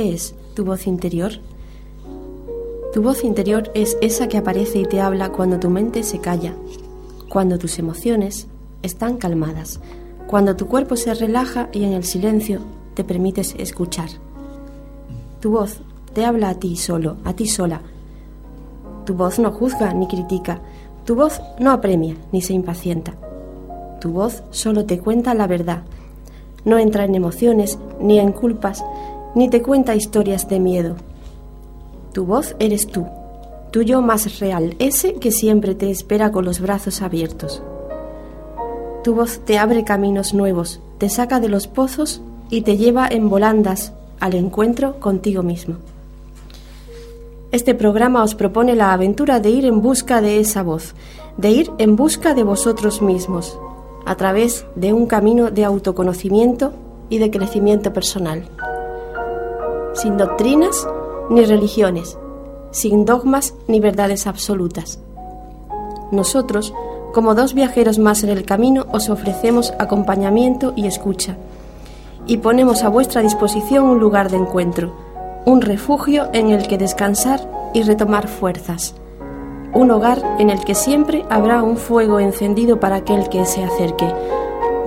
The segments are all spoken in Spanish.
¿Qué es tu voz interior? Tu voz interior es esa que aparece y te habla cuando tu mente se calla, cuando tus emociones están calmadas, cuando tu cuerpo se relaja y en el silencio te permites escuchar. Tu voz te habla a ti solo, a ti sola. Tu voz no juzga ni critica, tu voz no apremia ni se impacienta. Tu voz solo te cuenta la verdad. No entra en emociones, ni en culpas, ni te cuenta historias de miedo. Tu voz eres tú, tu yo más real, ese que siempre te espera con los brazos abiertos. Tu voz te abre caminos nuevos, te saca de los pozos y te lleva en volandas al encuentro contigo mismo. Este programa os propone la aventura de ir en busca de esa voz, de ir en busca de vosotros mismos, a través de un camino de autoconocimiento y de crecimiento personal. Sin doctrinas ni religiones, sin dogmas ni verdades absolutas. Nosotros, como dos viajeros más en el camino, os ofrecemos acompañamiento y escucha, y ponemos a vuestra disposición un lugar de encuentro, un refugio en el que descansar y retomar fuerzas, un hogar en el que siempre habrá un fuego encendido para aquel que se acerque.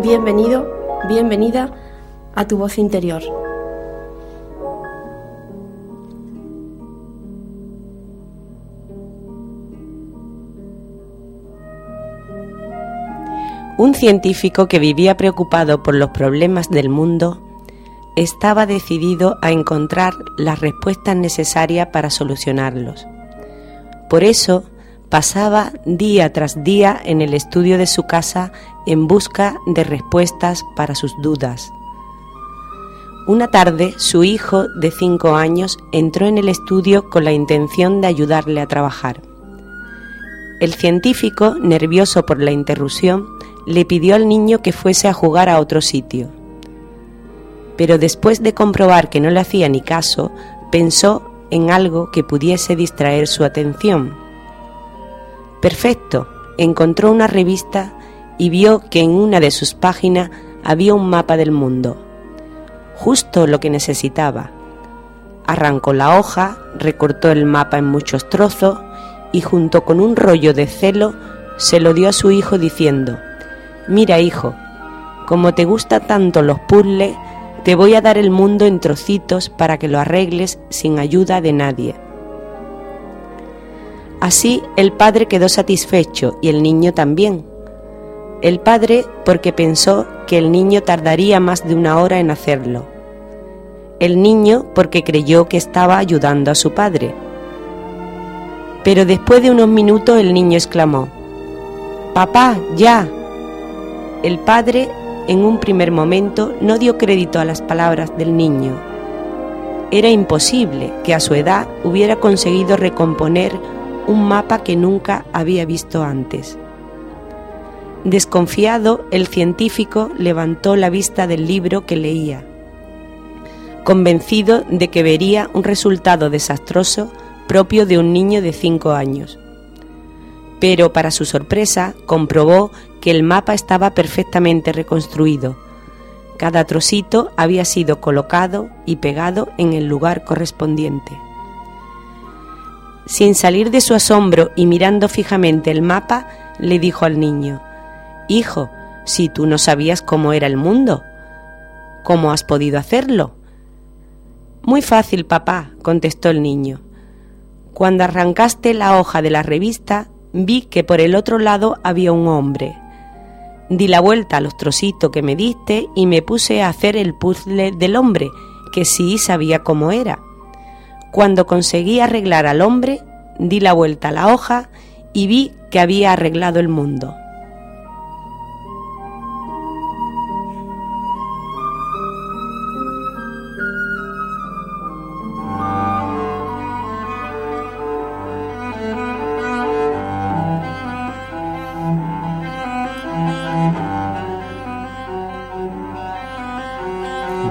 Bienvenido, bienvenida a tu voz interior. Un científico que vivía preocupado por los problemas del mundo estaba decidido a encontrar las respuestas necesarias para solucionarlos. Por eso pasaba día tras día en el estudio de su casa en busca de respuestas para sus dudas. Una tarde su hijo de cinco años entró en el estudio con la intención de ayudarle a trabajar. El científico, nervioso por la interrupción, le pidió al niño que fuese a jugar a otro sitio. Pero después de comprobar que no le hacía ni caso, pensó en algo que pudiese distraer su atención. Perfecto, encontró una revista y vio que en una de sus páginas había un mapa del mundo. Justo lo que necesitaba. Arrancó la hoja, recortó el mapa en muchos trozos y junto con un rollo de celo se lo dio a su hijo diciendo, Mira hijo, como te gusta tanto los puzzles, te voy a dar el mundo en trocitos para que lo arregles sin ayuda de nadie. Así el padre quedó satisfecho y el niño también. El padre porque pensó que el niño tardaría más de una hora en hacerlo. El niño porque creyó que estaba ayudando a su padre. Pero después de unos minutos el niño exclamó, Papá, ya, el padre, en un primer momento, no dio crédito a las palabras del niño. Era imposible que a su edad hubiera conseguido recomponer un mapa que nunca había visto antes. Desconfiado, el científico levantó la vista del libro que leía, convencido de que vería un resultado desastroso propio de un niño de cinco años. Pero para su sorpresa comprobó que el mapa estaba perfectamente reconstruido. Cada trocito había sido colocado y pegado en el lugar correspondiente. Sin salir de su asombro y mirando fijamente el mapa, le dijo al niño, Hijo, si tú no sabías cómo era el mundo, ¿cómo has podido hacerlo? Muy fácil, papá, contestó el niño. Cuando arrancaste la hoja de la revista, vi que por el otro lado había un hombre. Di la vuelta a los trocitos que me diste y me puse a hacer el puzzle del hombre, que sí sabía cómo era. Cuando conseguí arreglar al hombre, di la vuelta a la hoja y vi que había arreglado el mundo.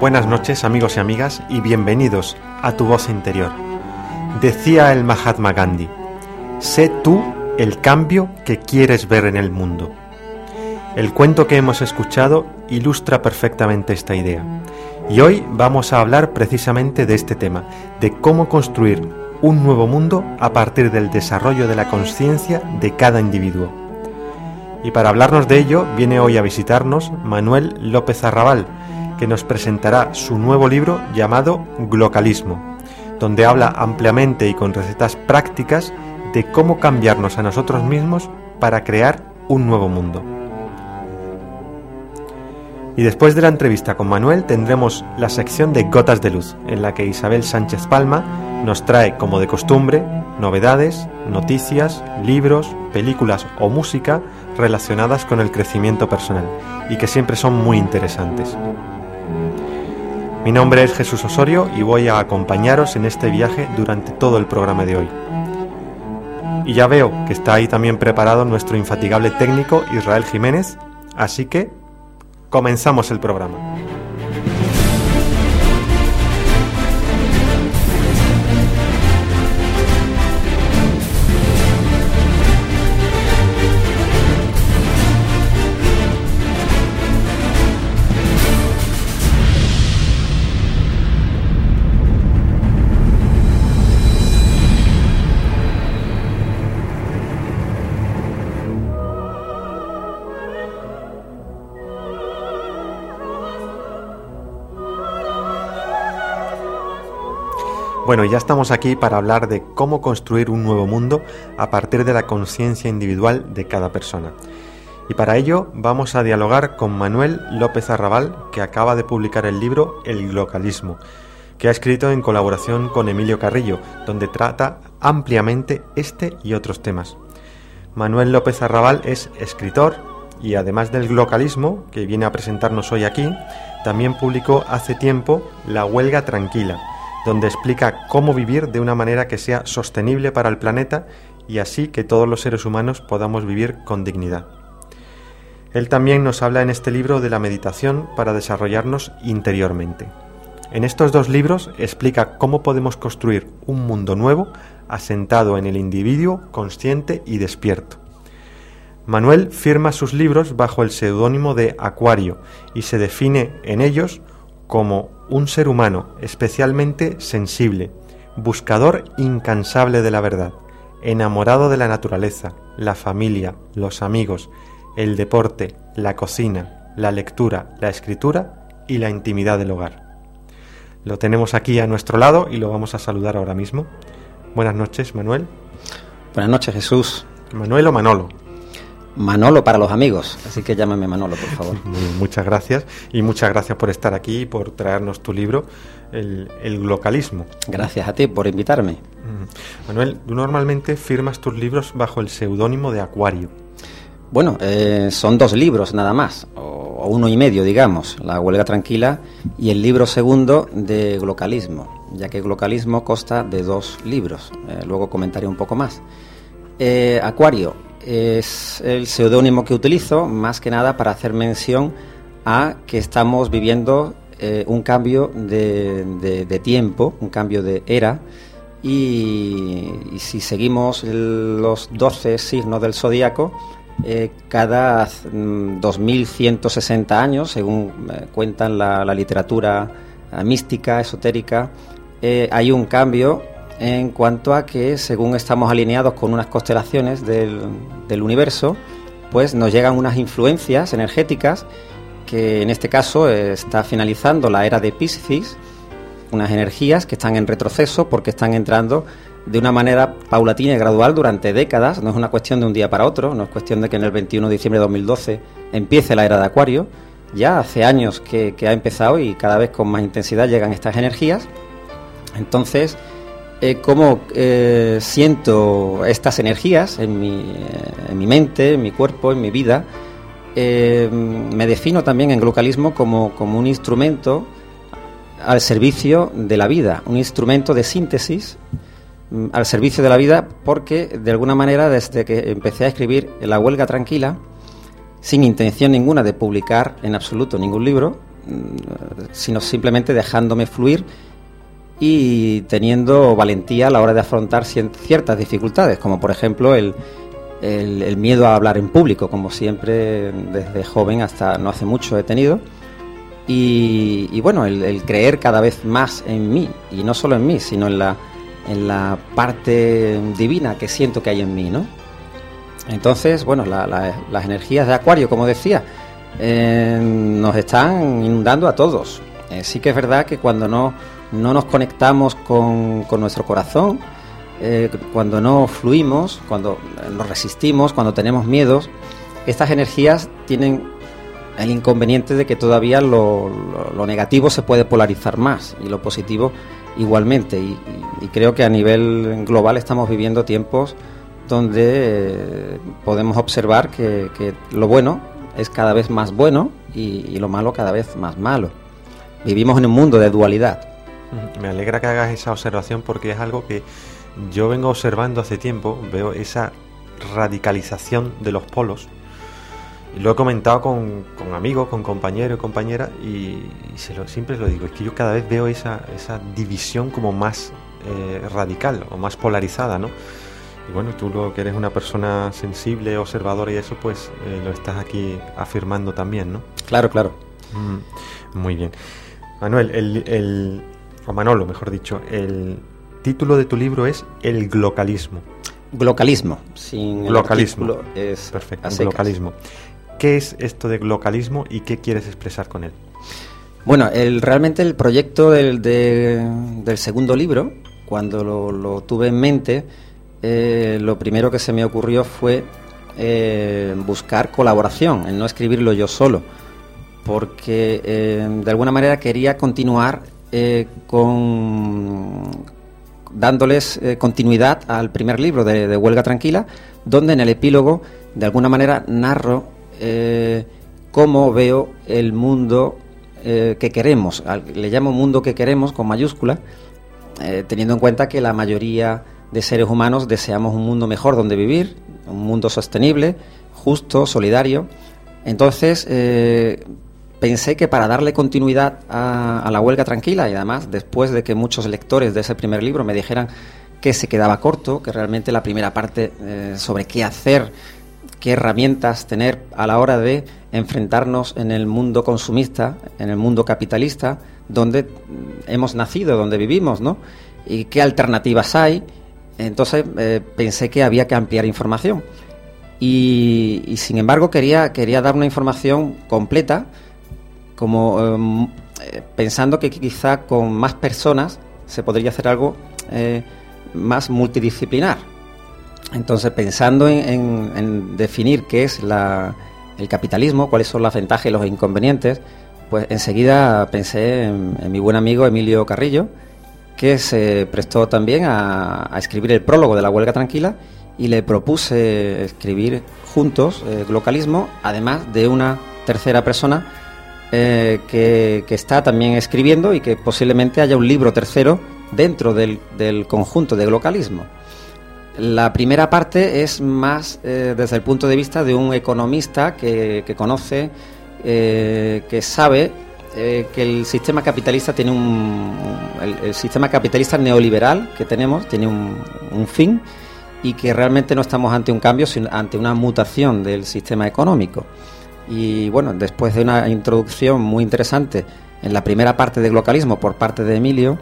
Buenas noches amigos y amigas y bienvenidos a Tu Voz Interior. Decía el Mahatma Gandhi, sé tú el cambio que quieres ver en el mundo. El cuento que hemos escuchado ilustra perfectamente esta idea Y hoy vamos a hablar precisamente de este tema, de cómo construir un nuevo mundo a partir del desarrollo de la conciencia de cada individuo. Y para hablarnos de ello viene hoy a visitarnos Manuel López Arrabal, que nos presentará su nuevo libro llamado Glocalismo, donde habla ampliamente y con recetas prácticas de cómo cambiarnos a nosotros mismos para crear un nuevo mundo. Y después de la entrevista con Manuel tendremos la sección de Gotas de Luz, en la que Isabel Sánchez Palma nos trae, como de costumbre, novedades, noticias, libros, películas o música relacionadas con el crecimiento personal y que siempre son muy interesantes. Mi nombre es Jesús Osorio y voy a acompañaros en este viaje durante todo el programa de hoy. Y ya veo que está ahí también preparado nuestro infatigable técnico Israel Jiménez, así que comenzamos el programa. Bueno, ya estamos aquí para hablar de cómo construir un nuevo mundo a partir de la conciencia individual de cada persona. Y para ello vamos a dialogar con Manuel López Arrabal, que acaba de publicar el libro El Localismo, que ha escrito en colaboración con Emilio Carrillo, donde trata ampliamente este y otros temas. Manuel López Arrabal es escritor y además del localismo, que viene a presentarnos hoy aquí, también publicó hace tiempo La Huelga Tranquila, donde explica cómo vivir de una manera que sea sostenible para el planeta y así que todos los seres humanos podamos vivir con dignidad. Él también nos habla en este libro de la meditación para desarrollarnos interiormente. En estos dos libros explica cómo podemos construir un mundo nuevo asentado en el individuo consciente y despierto. Manuel firma sus libros bajo el seudónimo de Acuario y se define en ellos como un ser humano especialmente sensible, buscador incansable de la verdad, enamorado de la naturaleza, la familia, los amigos, el deporte, la cocina, la lectura, la escritura y la intimidad del hogar. Lo tenemos aquí a nuestro lado y lo vamos a saludar ahora mismo. Buenas noches, Manuel. Buenas noches, Jesús. Manuel o Manolo. Manolo para los amigos, así que llámame Manolo, por favor. muchas gracias y muchas gracias por estar aquí y por traernos tu libro, el, localismo. Gracias a ti por invitarme. Manuel, tú normalmente firmas tus libros bajo el seudónimo de Acuario. Bueno, eh, son dos libros nada más, o, uno y medio, digamos, La huelga tranquila y el libro segundo de Glocalismo, ya que Glocalismo consta de dos libros. Eh, luego comentaré un poco más. Eh, Acuario, es el seudónimo que utilizo más que nada para hacer mención a que estamos viviendo eh, un cambio de, tiempo, un cambio de era, y, si seguimos los 12 signos del zodíaco, eh, cada 2160 mm, años, según eh, cuentan la, la literatura mística, esotérica, hay un cambio en cuanto a que según estamos alineados con unas constelaciones del, universo, pues nos llegan unas influencias energéticas que en este caso está finalizando la era de Piscis, unas energías que están en retroceso porque están entrando de una manera paulatina y gradual durante décadas, no es una cuestión de un día para otro, no es cuestión de que en el 21 de diciembre de 2012 empiece la era de Acuario, ya hace años que, que ha empezado y cada vez con más intensidad llegan estas energías. Entonces, eh, cómo eh, siento estas energías en mi, eh, en mi, mente, en mi cuerpo, en mi vida. me defino también en glocalismo como, como un instrumento al servicio de la vida, un instrumento de síntesis mm, al servicio de la vida porque de alguna manera desde que empecé a escribir La huelga tranquila, sin intención ninguna de publicar en absoluto ningún libro, mm, sino simplemente dejándome fluir y teniendo valentía a la hora de afrontar ciertas dificultades, como por ejemplo el, miedo a hablar en público, como siempre desde joven hasta no hace mucho he tenido. y, bueno, el, creer cada vez más en mí, y no solo en mí, sino en la, en la parte divina que siento que hay en mí, ¿no? Entonces, bueno, las energías de Acuario, como decía, eh, nos están inundando a todos. Eh, sí que es verdad que cuando no, no nos conectamos con, con nuestro corazón, eh, cuando no fluimos, cuando nos resistimos, cuando tenemos miedos, estas energías tienen el inconveniente de que todavía lo, negativo se puede polarizar más y lo positivo igualmente. Y, creo que a nivel global estamos viviendo tiempos donde eh, podemos observar que, lo bueno es cada vez más bueno y, lo malo cada vez más malo. Vivimos en un mundo de dualidad. Me alegra que hagas esa observación porque es algo que yo vengo observando hace tiempo, veo esa radicalización de los polos lo he comentado con, amigos, con compañeros y compañeras y, se lo, siempre lo digo, es que yo cada vez veo esa, esa división como más eh, radical o más polarizada, ¿no? Y bueno, tú lo que eres una persona sensible, observadora y eso, pues eh, lo estás aquí afirmando también, ¿no? Claro, claro. Mm, muy bien. Manuel, el, el, o Manolo, mejor dicho, el título de tu libro es El glocalismo. Glocalismo, sin glocalismo. es perfecto, glocalismo. ¿Qué es esto de glocalismo y qué quieres expresar con él? Bueno, el, realmente el proyecto del, del segundo libro, cuando lo, tuve en mente, eh, lo primero que se me ocurrió fue eh, buscar colaboración, en no escribirlo yo solo, porque eh, de alguna manera quería continuar con dándoles continuidad al primer libro de, Huelga Tranquila, donde en el epílogo de alguna manera narro eh, cómo veo el mundo eh, que queremos. Le llamo mundo que queremos con mayúscula, eh, teniendo en cuenta que la mayoría de seres humanos deseamos un mundo mejor donde vivir, un mundo sostenible, justo, solidario. Entonces, pensé que para darle continuidad a, la huelga tranquila, y además después de que muchos lectores de ese primer libro me dijeran que se quedaba corto, que realmente la primera parte sobre qué hacer qué herramientas tener a la hora de enfrentarnos en el mundo consumista, en el mundo capitalista, donde hemos nacido, donde vivimos, ¿no? Y qué alternativas hay. Entonces eh, pensé que había que ampliar información. Y, sin embargo quería, quería dar una información completa, como em, eh, pensando que quizá con más personas se podría hacer algo eh, más multidisciplinar. Entonces, pensando en, definir qué es el capitalismo, cuáles son las ventajas y los inconvenientes, pues enseguida pensé en, mi buen amigo Emilio Carrillo, que se prestó también a, escribir el prólogo de la huelga tranquila y le propuse escribir juntos eh, localismo, además de una tercera persona eh, que, está también escribiendo y que posiblemente haya un libro tercero dentro del, conjunto de localismo. La primera parte es más eh, desde el punto de vista de un economista que, conoce, eh, que sabe que el sistema capitalista tiene un. El, sistema capitalista neoliberal que tenemos tiene un, un, fin y que realmente no estamos ante un cambio, sino ante una mutación del sistema económico. Y bueno, después de una introducción muy interesante en la primera parte del localismo por parte de Emilio,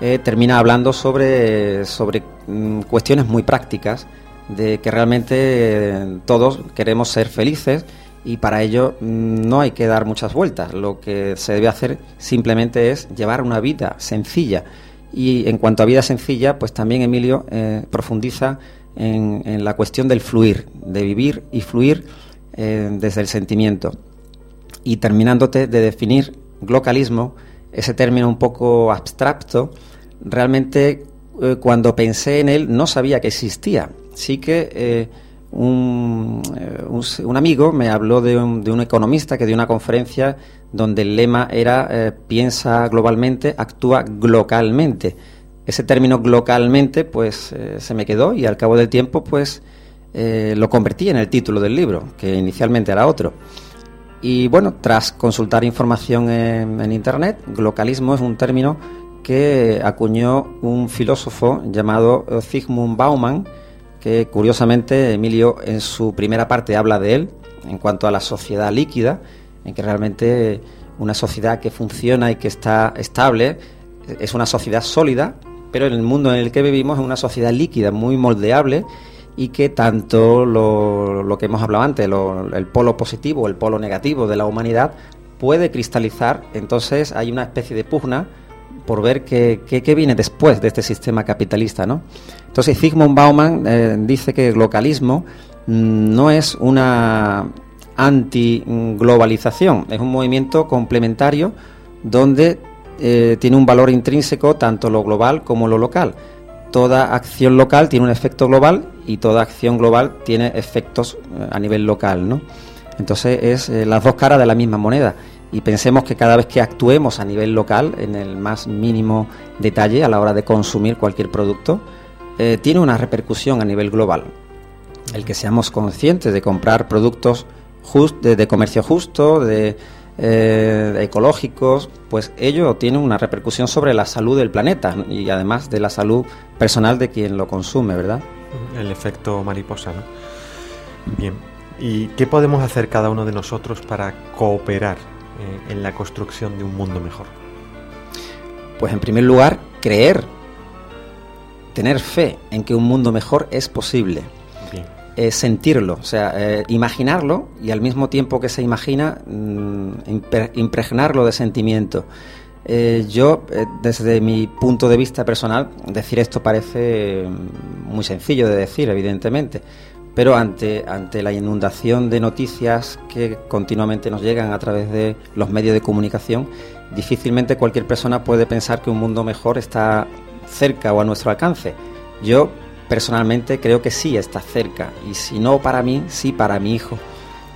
eh, termina hablando sobre, sobre mm, cuestiones muy prácticas, de que realmente eh, todos queremos ser felices y para ello mm, no hay que dar muchas vueltas. Lo que se debe hacer simplemente es llevar una vida sencilla. Y en cuanto a vida sencilla, pues también Emilio eh, profundiza en, la cuestión del fluir, de vivir y fluir desde el sentimiento. Y terminándote de definir globalismo, ese término un poco abstracto, realmente eh, cuando pensé en él no sabía que existía. Sí que eh, un, eh, un, amigo me habló de un, de un, economista que dio una conferencia donde el lema era piensa globalmente, actúa localmente. Ese término localmente pues se me quedó y al cabo del tiempo pues lo convertí en el título del libro, que inicialmente era otro. Y bueno, tras consultar información en, Internet, glocalismo es un término que acuñó un filósofo llamado Zygmunt Bauman, que curiosamente Emilio en su primera parte habla de él en cuanto a la sociedad líquida, en que realmente una sociedad que funciona y que está estable, es una sociedad sólida, pero en el mundo en el que vivimos es una sociedad líquida, muy moldeable y que tanto lo, que hemos hablado antes, el polo positivo, el polo negativo de la humanidad, puede cristalizar. Entonces hay una especie de pugna por ver qué, viene después de este sistema capitalista. ¿no? Entonces Zygmunt Bauman eh, dice que el localismo mm, no es una anti-globalización, es un movimiento complementario donde eh, tiene un valor intrínseco tanto lo global como lo local. Toda acción local tiene un efecto global y toda acción global tiene efectos eh, a nivel local, ¿no? Entonces es eh, las dos caras de la misma moneda y pensemos que cada vez que actuemos a nivel local, en el más mínimo detalle a la hora de consumir cualquier producto, tiene una repercusión a nivel global. El que seamos conscientes de comprar productos de, comercio justo, de eh, ecológicos, pues ello tiene una repercusión sobre la salud del planeta y además de la salud personal de quien lo consume, ¿verdad? El efecto mariposa, ¿no? Bien. ¿Y qué podemos hacer cada uno de nosotros para cooperar eh, en la construcción de un mundo mejor? Pues en primer lugar, creer, tener fe en que un mundo mejor es posible sentirlo, o sea, eh, imaginarlo y al mismo tiempo que se imagina, mm, impregnarlo de sentimiento. Eh, yo, eh, desde mi punto de vista personal, decir esto parece mm, muy sencillo de decir, evidentemente, pero ante, ante la inundación de noticias que continuamente nos llegan a través de los medios de comunicación, difícilmente cualquier persona puede pensar que un mundo mejor está cerca o a nuestro alcance. Yo personalmente creo que sí está cerca y si no para mí, sí para mi hijo.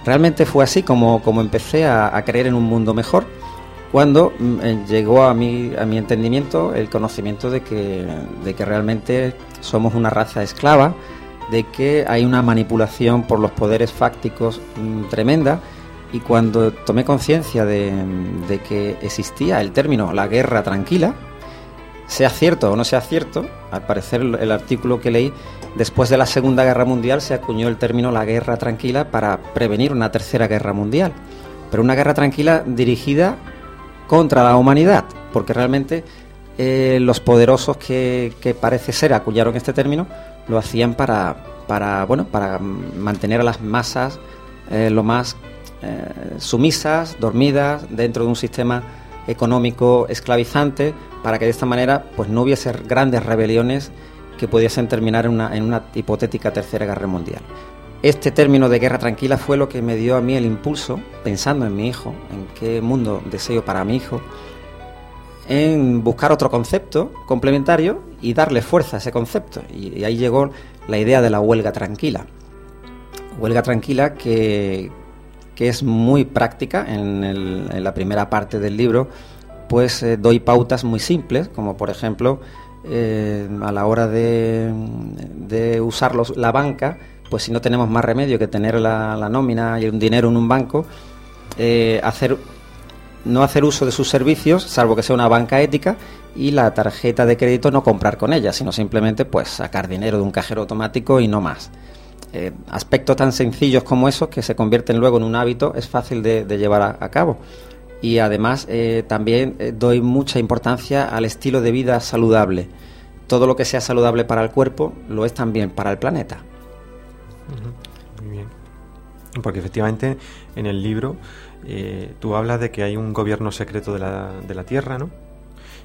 Realmente fue así como, como empecé a, creer en un mundo mejor cuando mm, eh, llegó a mi, a mi entendimiento el conocimiento de que, de que realmente somos una raza esclava, de que hay una manipulación por los poderes fácticos mm, tremenda y cuando tomé conciencia de, de, que existía el término la guerra tranquila, sea cierto o no sea cierto, al parecer el artículo que leí, después de la Segunda Guerra Mundial se acuñó el término la guerra tranquila para prevenir una tercera guerra mundial. Pero una guerra tranquila dirigida contra la humanidad, porque realmente eh, los poderosos que, parece ser acuñaron este término lo hacían para, para, bueno, para mantener a las masas eh, lo más eh, sumisas, dormidas, dentro de un sistema económico esclavizante para que de esta manera pues no hubiese grandes rebeliones que pudiesen terminar en una, en una hipotética tercera guerra mundial. Este término de guerra tranquila fue lo que me dio a mí el impulso, pensando en mi hijo, en qué mundo deseo para mi hijo, en buscar otro concepto complementario y darle fuerza a ese concepto. Y, ahí llegó la idea de la huelga tranquila. Huelga tranquila que, que es muy práctica en, la primera parte del libro, pues eh, doy pautas muy simples, como por ejemplo eh, a la hora de, de usar la banca, pues si no tenemos más remedio que tener la, nómina y un dinero en un banco, eh, hacer no hacer uso de sus servicios, salvo que sea una banca ética, y la tarjeta de crédito no comprar con ella, sino simplemente pues sacar dinero de un cajero automático y no más. Eh, aspectos tan sencillos como esos que se convierten luego en un hábito es fácil de, llevar a, cabo. Y además eh, también doy mucha importancia al estilo de vida saludable. Todo lo que sea saludable para el cuerpo lo es también para el planeta. Porque efectivamente en el libro tú hablas de que hay un gobierno secreto de la, de la Tierra, ¿no?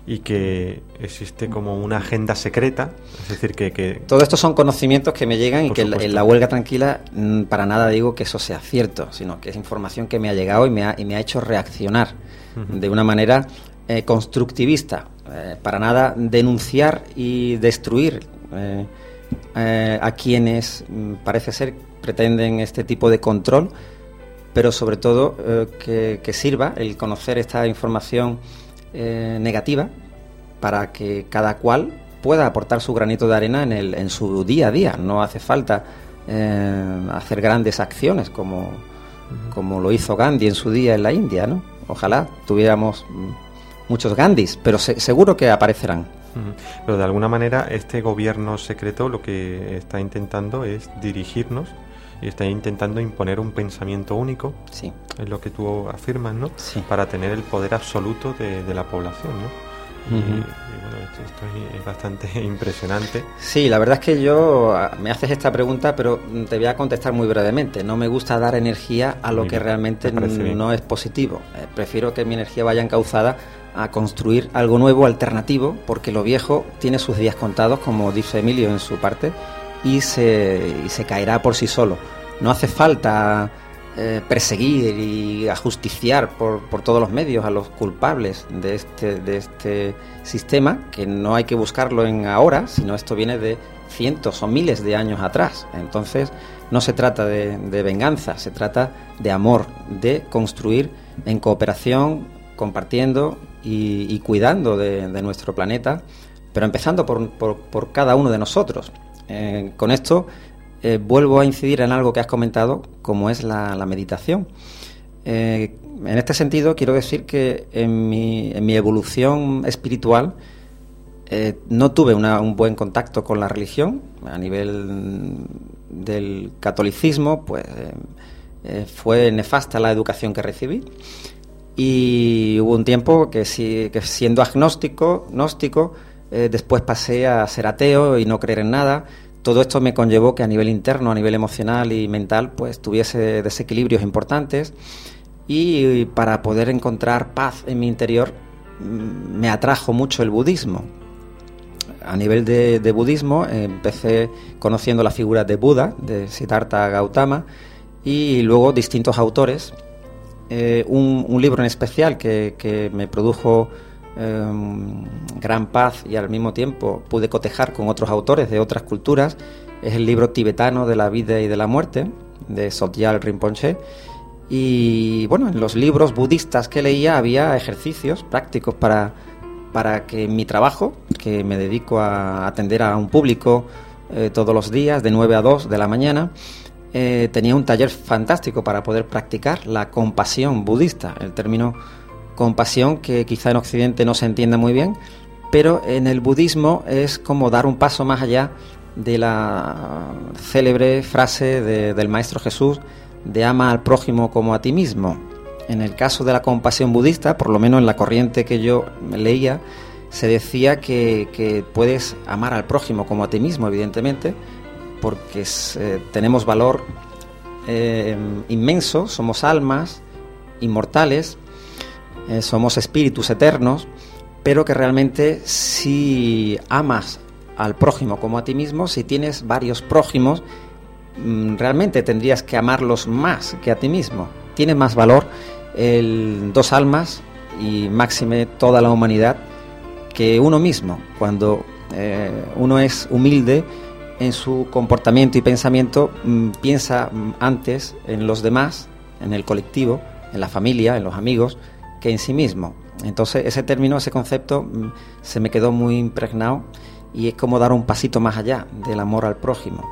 y que existe como una agenda secreta, es decir, que... que Todo esto son conocimientos que me llegan y que en la huelga tranquila mm, para nada digo que eso sea cierto, sino que es información que me ha llegado y me ha, y me ha hecho reaccionar de una manera eh, constructivista, eh, para nada denunciar y destruir eh, a quienes mm, parece ser pretenden este tipo de control, pero sobre todo que, que sirva el conocer esta información eh, negativa para que cada cual pueda aportar su granito de arena en, el, en su día a día. No hace falta eh, hacer grandes acciones como, como lo hizo Gandhi en su día en la India, ¿no? Ojalá tuviéramos muchos Gandhis, pero seguro que aparecerán. Pero de alguna manera este gobierno secreto lo que está intentando es dirigirnos y está intentando imponer un pensamiento único. Sí. Es lo que tú afirmas, ¿no? Sí. Para tener el poder absoluto de, de la población, ¿no? Y, bueno, esto, esto es, bastante impresionante. Sí, la verdad es que yo ah, me haces esta pregunta, pero te voy a contestar muy brevemente. No me gusta dar energía a lo Muy que bien, realmente no es positivo. Eh, prefiero que mi energía vaya encauzada a construir algo nuevo, alternativo, porque lo viejo tiene sus días contados, como dice Emilio en su parte, y se, y se caerá por sí solo. No hace falta eh, perseguir y ajusticiar por, por todos los medios a los culpables de este, de este sistema, que no hay que buscarlo en ahora, sino esto viene de cientos o miles de años atrás. Entonces, no se trata de, venganza, se trata de amor, de construir en cooperación, compartiendo y, cuidando de, de nuestro planeta, pero empezando por- por cada uno de nosotros. Eh, con esto eh, vuelvo a incidir en algo que has comentado, como es la, meditación. Eh, en este sentido, quiero decir que en mi, evolución espiritual no tuve un buen contacto con la religión. A nivel del catolicismo, pues fue nefasta la educación que recibí. Y hubo un tiempo que, que siendo agnóstico, gnóstico, después pasé a ser ateo y no creer en nada. Todo esto me conllevó que a nivel interno, a nivel emocional y mental, pues tuviese desequilibrios importantes. Y para poder encontrar paz en mi interior, mm, me atrajo mucho el budismo. A nivel de, budismo, empecé conociendo la figura de Buda, de Siddhartha Gautama, y luego distintos autores eh, un, libro en especial que me produjo eh, gran paz y al mismo tiempo pude cotejar con otros autores de otras culturas. Es el libro tibetano de la vida y de la muerte de Sogyal Rinpoche. Y bueno en los libros budistas que leía había ejercicios prácticos para para que mi trabajo que me dedico a atender a un público eh, todos los días de 9 a 2 de la mañana eh, tenía un taller fantástico para poder practicar la compasión budista, el término compasión que quizá en Occidente no se entienda muy bien, pero en el budismo es como dar un paso más allá de la célebre frase de- del Maestro Jesús de ama al prójimo como a ti mismo. En el caso de la compasión budista, por lo menos en la corriente que yo leía, se decía que, puedes amar al prójimo como a ti mismo, evidentemente, porque eh, tenemos valor eh, inmenso, somos almas inmortales, eh, somos espíritus eternos, pero que realmente si amas al prójimo como a ti mismo, si tienes varios prójimos, mm, realmente tendrías que amarlos más que a ti mismo. Tiene más valor el dos almas y máxime toda la humanidad que uno mismo. Cuando eh, uno es humilde en su comportamiento y pensamiento, mm, piensa antes en los demás, en el colectivo, en la familia, en los amigos, que en sí mismo. Entonces ese término, ese concepto mm, se me quedó muy impregnado y es como dar un pasito más allá del amor al prójimo.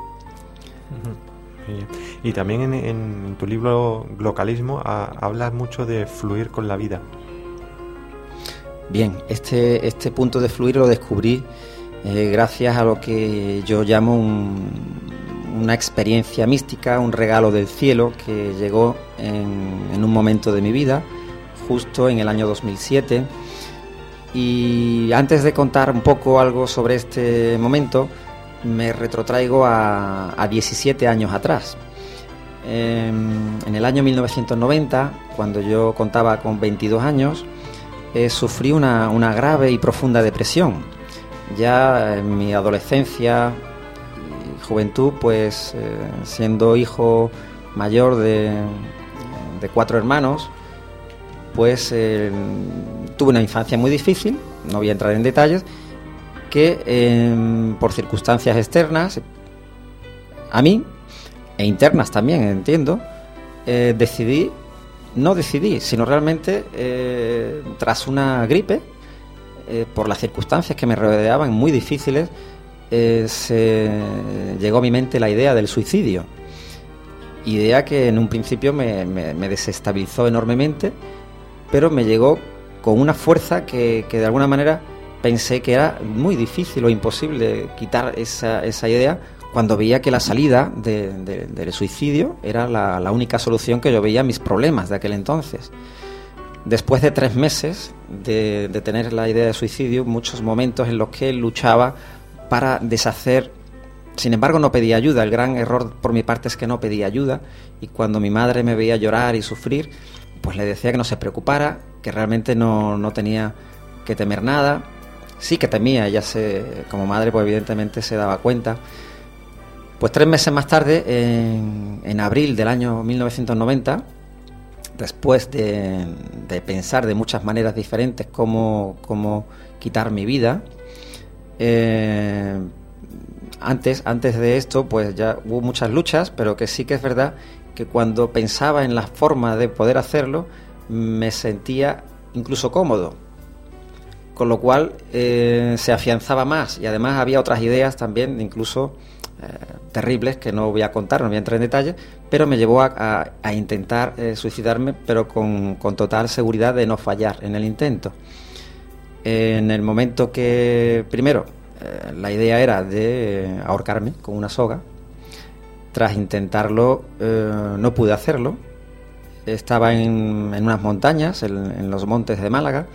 Y, y también en, en tu libro Glocalismo ha- hablas mucho de fluir con la vida. Bien, este, este punto de fluir lo descubrí eh, gracias a lo que yo llamo un- una experiencia mística, un regalo del cielo que llegó en, en un momento de mi vida, justo en el año 2007. Y antes de contar un poco algo sobre este momento, me retrotraigo a, a 17 años atrás. Em, en el año 1990, cuando yo contaba con 22 años, eh, sufrí una, una grave y profunda depresión. Ya en mi adolescencia y juventud, pues eh, siendo hijo mayor de, de cuatro hermanos, pues eh, tuve una infancia muy difícil, no voy a entrar en detalles, que eh, por circunstancias externas a mí, e internas también, entiendo, eh, decidí, no decidí, sino realmente eh, tras una gripe, eh, por las circunstancias que me rodeaban muy difíciles, se llegó a mi mente la idea del suicidio. Idea que en un principio me desestabilizó enormemente, pero me llegó con una fuerza que, que de alguna manera pensé que era muy difícil o imposible quitar esa, esa idea cuando veía que la salida del suicidio era la, única solución que yo veía a mis problemas de aquel entonces. Después de tres meses de, de tener la idea de suicidio, muchos momentos en los que luchaba para deshacer sin embargo, no pedía ayuda. El gran error por mi parte es que no pedía ayuda. Y cuando mi madre me veía llorar y sufrir, pues le decía que no se preocupara, que realmente no, no tenía que temer nada. Sí que temía, ella se, como madre, pues evidentemente se daba cuenta. Pues tres meses más tarde, en, abril del año 1990, después de, pensar de muchas maneras diferentes cómo, cómo quitar mi vida, eh, antes, antes de esto, pues ya hubo muchas luchas, pero que sí que es verdad que cuando pensaba en la forma de poder hacerlo, me sentía incluso cómodo. Con lo cual eh, se afianzaba más y además había otras ideas también, incluso eh, terribles, que no voy a contar, no voy a entrar en detalle, pero me llevó a, intentar eh, suicidarme, pero con, total seguridad de no fallar en el intento. En el momento que, primero, la idea era de ahorcarme con una soga. Tras intentarlo, eh, no pude hacerlo. Estaba en, unas montañas, en, los montes de Málaga,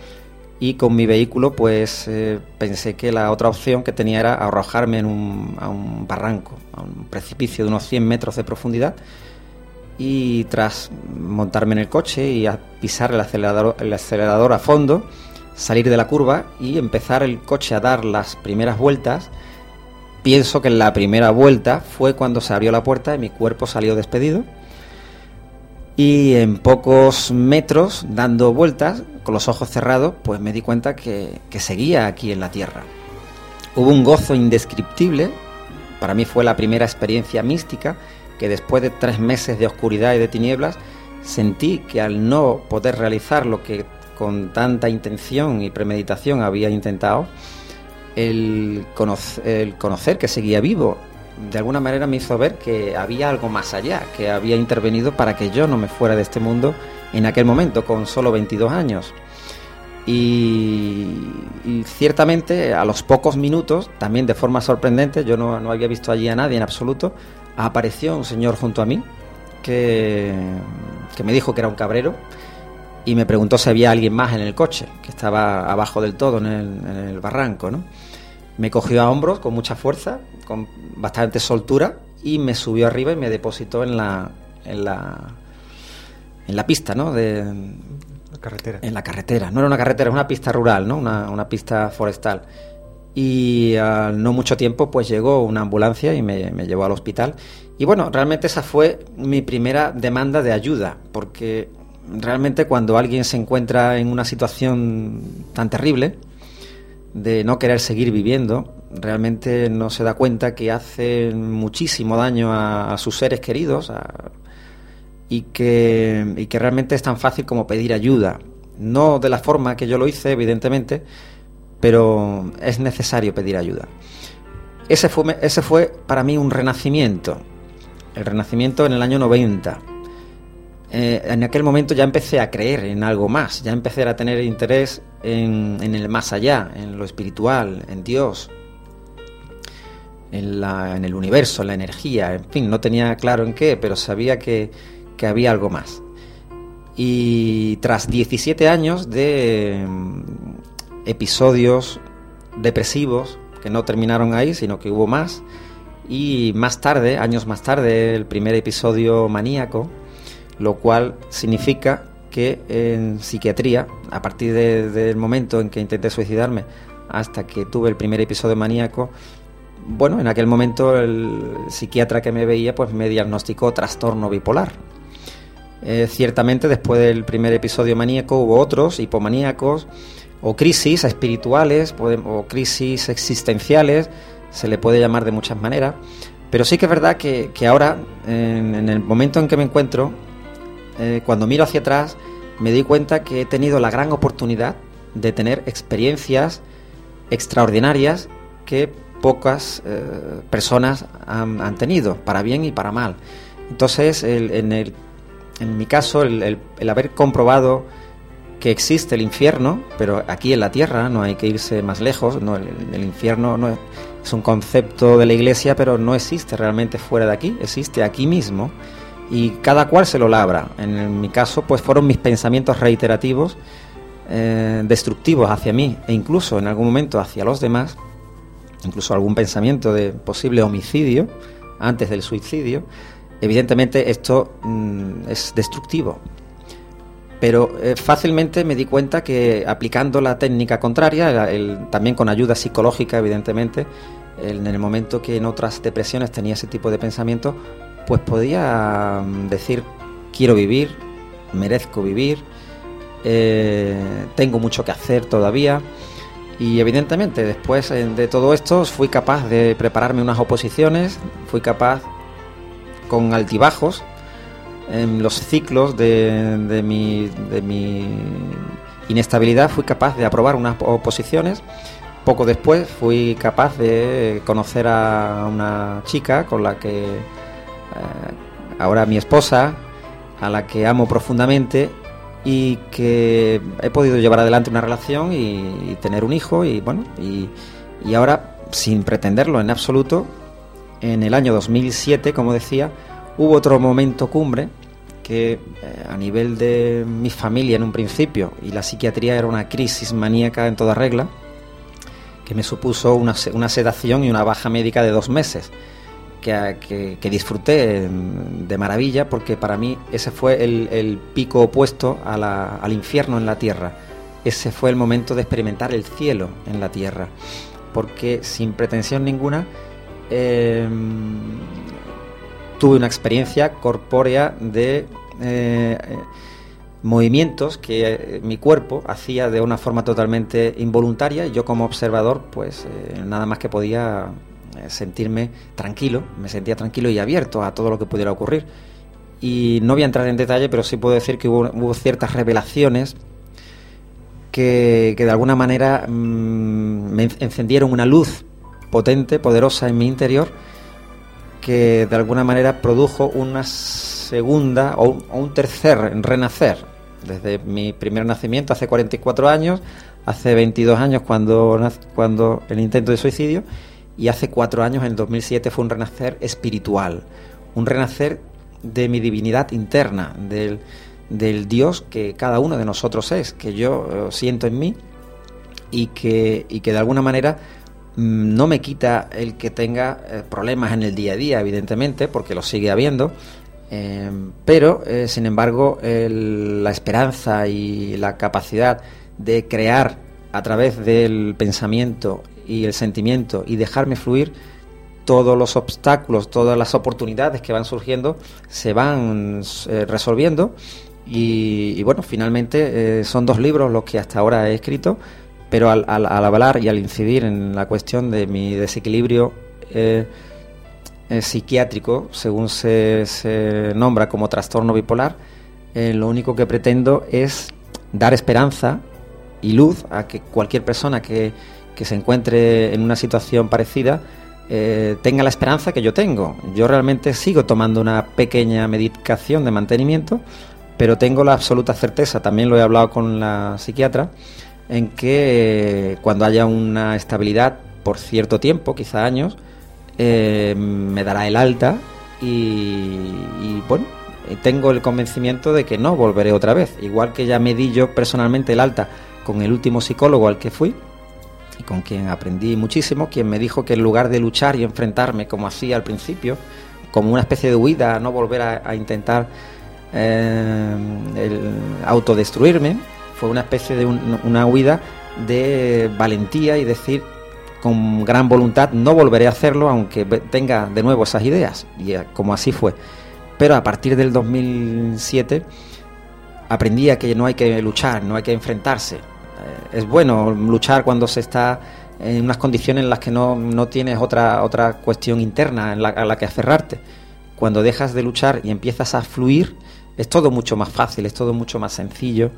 y con mi vehículo, pues eh, pensé que la otra opción que tenía era arrojarme en un, a un barranco, a un precipicio de unos 100 metros de profundidad. Y tras montarme en el coche y a pisar el acelerador, el acelerador a fondo, salir de la curva y empezar el coche a dar las primeras vueltas, pienso que en la primera vuelta fue cuando se abrió la puerta y mi cuerpo salió despedido. Y en pocos metros, dando vueltas, con los ojos cerrados, pues me di cuenta que, que seguía aquí en la Tierra. Hubo un gozo indescriptible, para mí fue la primera experiencia mística, que después de tres meses de oscuridad y de tinieblas, sentí que al no poder realizar lo que con tanta intención y premeditación había intentado, el, conocer que seguía vivo, de alguna manera me hizo ver que había algo más allá, que había intervenido para que yo no me fuera de este mundo en aquel momento, con solo 22 años. Y, ciertamente a los pocos minutos, también de forma sorprendente, yo no, no, había visto allí a nadie en absoluto, apareció un señor junto a mí que, que me dijo que era un cabrero y me preguntó si había alguien más en el coche, que estaba abajo del todo en el, barranco, ¿no? Me cogió a hombros con mucha fuerza, con bastante soltura, y me subió arriba y me depositó en la, en la, en la pista, ¿no? De, la carretera. En la carretera. No era una carretera, era una pista rural, ¿no? Una, una pista forestal. Y al no mucho tiempo, pues llegó una ambulancia y me, me llevó al hospital. Y bueno, realmente esa fue mi primera demanda de ayuda, porque realmente cuando alguien se encuentra en una situación tan terrible de no querer seguir viviendo, realmente no se da cuenta que hace muchísimo daño a, sus seres queridos y, que, y que realmente es tan fácil como pedir ayuda. No de la forma que yo lo hice, evidentemente, pero es necesario pedir ayuda. Ese fue, ese fue para mí un renacimiento, el renacimiento en el año 90 eh, en aquel momento ya empecé a creer en algo más, ya empecé a tener interés en, el más allá, en lo espiritual, en Dios, en, el universo, en la energía, en fin, no tenía claro en qué, pero sabía que, había algo más. Y tras 17 años de mm, episodios depresivos, que no terminaron ahí, sino que hubo más, y más tarde, años más tarde, el primer episodio maníaco, lo cual significa que en psiquiatría, a partir del momento en que intenté suicidarme hasta que tuve el primer episodio maníaco, bueno, en aquel momento el psiquiatra que me veía pues me diagnosticó trastorno bipolar. Eh, ciertamente después del primer episodio maníaco hubo otros hipomaníacos o crisis espirituales o crisis existenciales, se le puede llamar de muchas maneras, pero sí que es verdad que, ahora, en el momento en que me encuentro, eh, cuando miro hacia atrás, me doy cuenta que he tenido la gran oportunidad de tener experiencias extraordinarias que pocas eh, personas han, tenido, para bien y para mal. Entonces, en, el, en mi caso, el, haber comprobado que existe el infierno, pero aquí en la tierra, no hay que irse más lejos, no, el, infierno no es, un concepto de la iglesia, pero no existe realmente fuera de aquí, existe aquí mismo y cada cual se lo labra. En, mi caso, pues fueron mis pensamientos reiterativos, eh, destructivos hacia mí e incluso en algún momento hacia los demás, incluso algún pensamiento de posible homicidio antes del suicidio. Evidentemente esto mm, es destructivo, pero eh, fácilmente me di cuenta que aplicando la técnica contraria, también con ayuda psicológica, evidentemente, en el momento que en otras depresiones tenía ese tipo de pensamiento, pues podía mm, decir, quiero vivir, merezco vivir, eh, tengo mucho que hacer todavía. Y evidentemente después eh, de todo esto fui capaz de prepararme unas oposiciones, fui capaz con altibajos, en los ciclos de, de, mi, de mi inestabilidad fui capaz de aprobar unas oposiciones. Poco después fui capaz de conocer a una chica con la que ahora mi esposa, a la que amo profundamente y que he podido llevar adelante una relación y, tener un hijo y bueno, y, y ahora sin pretenderlo en absoluto, en el año 2007, como decía, Hubo otro momento cumbre que eh, a nivel de mi familia en un principio y la psiquiatría era una crisis maníaca en toda regla, que me supuso una, sedación y una baja médica de dos meses, que, disfruté de maravilla porque para mí ese fue el, pico opuesto al infierno en la tierra. Ese fue el momento de experimentar el cielo en la tierra, porque sin pretensión ninguna, em, tuve una experiencia corpórea de eh, movimientos que eh, mi cuerpo hacía de una forma totalmente involuntaria y yo como observador pues eh, nada más que podía sentirme tranquilo, me sentía tranquilo y abierto a todo lo que pudiera ocurrir. Y no voy a entrar en detalle, pero sí puedo decir que hubo, ciertas revelaciones que, de alguna manera mm, me encendieron una luz potente, poderosa en mi interior que de alguna manera produjo una segunda o un, tercer renacer. Desde mi primer nacimiento hace 44 años, hace 22 años cuando, cuando el intento de suicidio y hace cuatro años, en el 2007, fue un renacer espiritual, un renacer de mi divinidad interna, del, del Dios que cada uno de nosotros es, que yo eh, siento en mí y que, y que de alguna manera Mm, no me quita el que tenga eh, problemas en el día a día, evidentemente, porque lo sigue habiendo, eh, pero, sin embargo, la esperanza y la capacidad de crear a través del pensamiento y el sentimiento y dejarme fluir, todos los obstáculos, todas las oportunidades que van surgiendo se van resolviendo. Y, bueno, finalmente son dos libros los que hasta ahora he escrito pero al, hablar y al incidir en la cuestión de mi desequilibrio eh, eh, psiquiátrico, según se, nombra como trastorno bipolar, eh, lo único que pretendo es dar esperanza y luz a que cualquier persona que, que se encuentre en una situación parecida tenga la esperanza que yo tengo. Yo realmente sigo tomando una pequeña medicación de mantenimiento, pero tengo la absoluta certeza, también lo he hablado con la psiquiatra, en que eh, cuando haya una estabilidad por cierto tiempo, quizá años, eh, me dará el alta y, bueno, tengo el convencimiento de que no volveré otra vez. Igual que ya me di yo personalmente el alta con el último psicólogo al que fui con quien aprendí muchísimo, quien me dijo que en lugar de luchar y enfrentarme como hacía al principio, como una especie de huida, no volver a, intentar eh, autodestruirme, fue una especie de una huida de valentía y decir con gran voluntad no volveré a hacerlo aunque tenga de nuevo esas ideas. Y eh, como así fue. Pero a partir del 2007 aprendí a que no hay que luchar no hay que enfrentarse es bueno luchar cuando se está en unas condiciones en las que no, no tienes otra otra cuestión interna en la, a la que aferrarte. Cuando dejas de luchar y empiezas a fluir es todo mucho más fácil es todo mucho más sencillo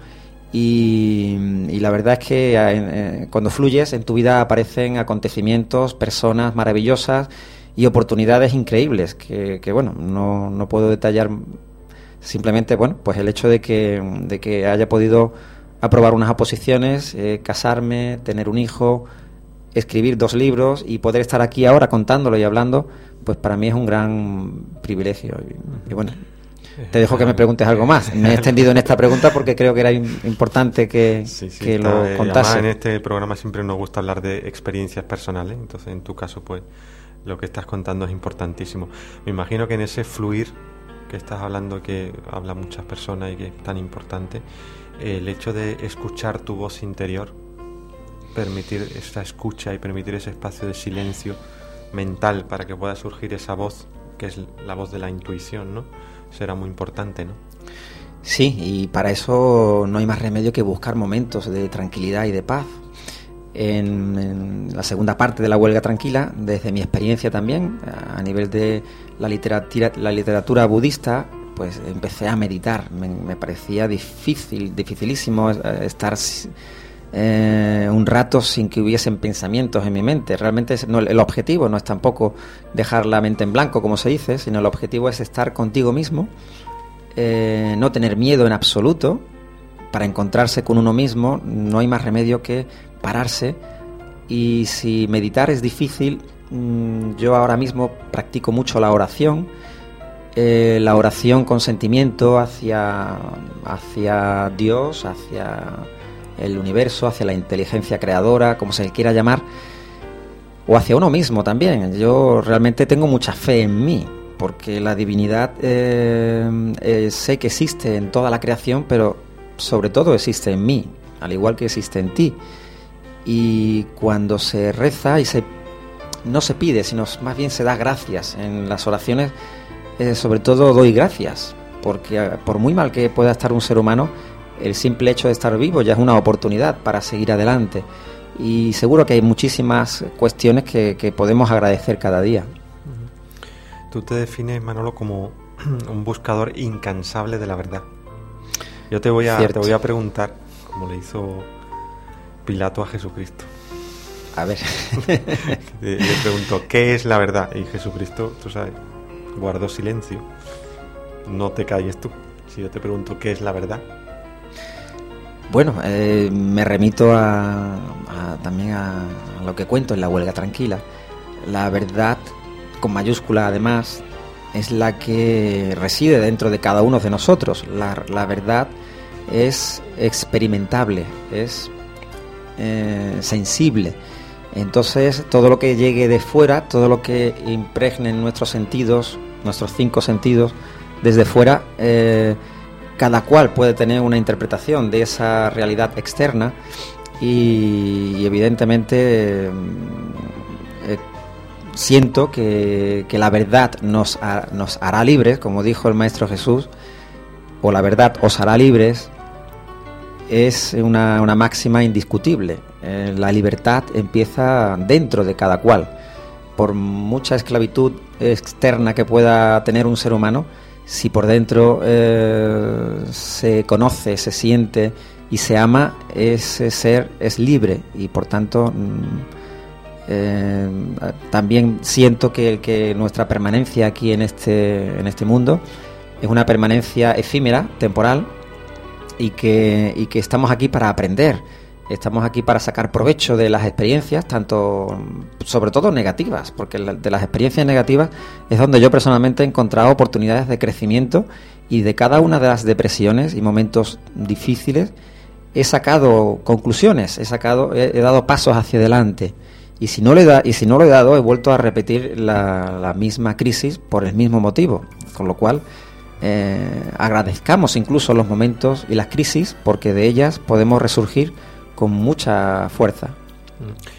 y, la verdad es que eh, eh, cuando fluyes en tu vida aparecen acontecimientos, personas maravillosas y oportunidades increíbles que, bueno, no, no, puedo detallar simplemente, bueno, pues el hecho de que, de que haya podido aprobar unas oposiciones, eh, casarme, tener un hijo, escribir dos libros y poder estar aquí ahora contándolo y hablando, pues para mí es un gran privilegio. Y, bueno, te dejo que me preguntes algo más. Me he extendido en esta pregunta porque creo que era importante que, lo eh, contase. en este programa siempre nos gusta hablar de experiencias personales, entonces en tu caso, pues lo que estás contando es importantísimo. Me imagino que en ese fluir que estás hablando, que habla muchas personas y que es tan importante, el hecho de escuchar tu voz interior, permitir esa escucha y permitir ese espacio de silencio mental para que pueda surgir esa voz, que es la voz de la intuición, ¿no? Será muy importante, ¿no? Sí, y para eso no hay más remedio que buscar momentos de tranquilidad y de paz. En, la segunda parte de la huelga tranquila, desde mi experiencia también, a nivel de la literatura, la literatura budista, pues empecé a meditar. Me, parecía difícil, dificilísimo eh, estar eh, un rato sin que hubiesen pensamientos en mi mente. Realmente el objetivo no es tampoco dejar la mente en blanco, como se dice, sino el objetivo es estar contigo mismo, eh, no tener miedo en absoluto. Para encontrarse con uno mismo no hay más remedio que pararse y si meditar es difícil, mm, yo ahora mismo practico mucho la oración eh, la oración con sentimiento hacia, hacia Dios, hacia el universo, hacia la inteligencia creadora, como se quiera llamar, o hacia uno mismo también. Yo realmente tengo mucha fe en mí, porque la divinidad eh, eh, sé que existe en toda la creación, pero sobre todo existe en mí, al igual que existe en ti. Y cuando se reza y se no se pide, sino más bien se da gracias en las oraciones, eh, sobre todo doy gracias, porque eh, por muy mal que pueda estar un ser humano, el simple hecho de estar vivo ya es una oportunidad para seguir adelante. Y seguro que hay muchísimas cuestiones que, podemos agradecer cada día. Tú te defines, Manolo, como un buscador incansable de la verdad. Yo te voy a, te voy a preguntar, como le hizo Pilato a Jesucristo. A ver. le pregunto, ¿qué es la verdad? Y Jesucristo, tú sabes, guardó silencio. No te calles tú. Si yo te pregunto qué es la verdad. Bueno, eh, me remito a, también a, lo que cuento en la huelga tranquila. La verdad, con mayúscula además, es la que reside dentro de cada uno de nosotros. La, verdad es experimentable, es eh, sensible. Entonces, todo lo que llegue de fuera, todo lo que impregne en nuestros sentidos, nuestros cinco sentidos desde fuera, eh, cada cual puede tener una interpretación de esa realidad externa y, evidentemente eh, siento que, la verdad nos, nos hará libres, como dijo el Maestro Jesús, o la verdad os hará libres, es una, una máxima indiscutible. Eh, la libertad empieza dentro de cada cual por mucha esclavitud externa que pueda tener un ser humano, si por dentro eh, se conoce, se siente y se ama, ese ser es libre y por tanto mm, eh, también siento que, que nuestra permanencia aquí en este, en este mundo es una permanencia efímera, temporal, y que, y que estamos aquí para aprender Estamos aquí para sacar provecho de las experiencias, tanto, sobre todo negativas, porque de las experiencias negativas es donde yo personalmente he encontrado oportunidades de crecimiento y de cada una de las depresiones y momentos difíciles he sacado conclusiones, he sacado, he, dado pasos hacia adelante. Y si no le da, y si no lo he dado, he vuelto a repetir la, misma crisis por el mismo motivo. Con lo cual, eh, agradezcamos incluso los momentos y las crisis, porque de ellas podemos resurgir con mucha fuerza.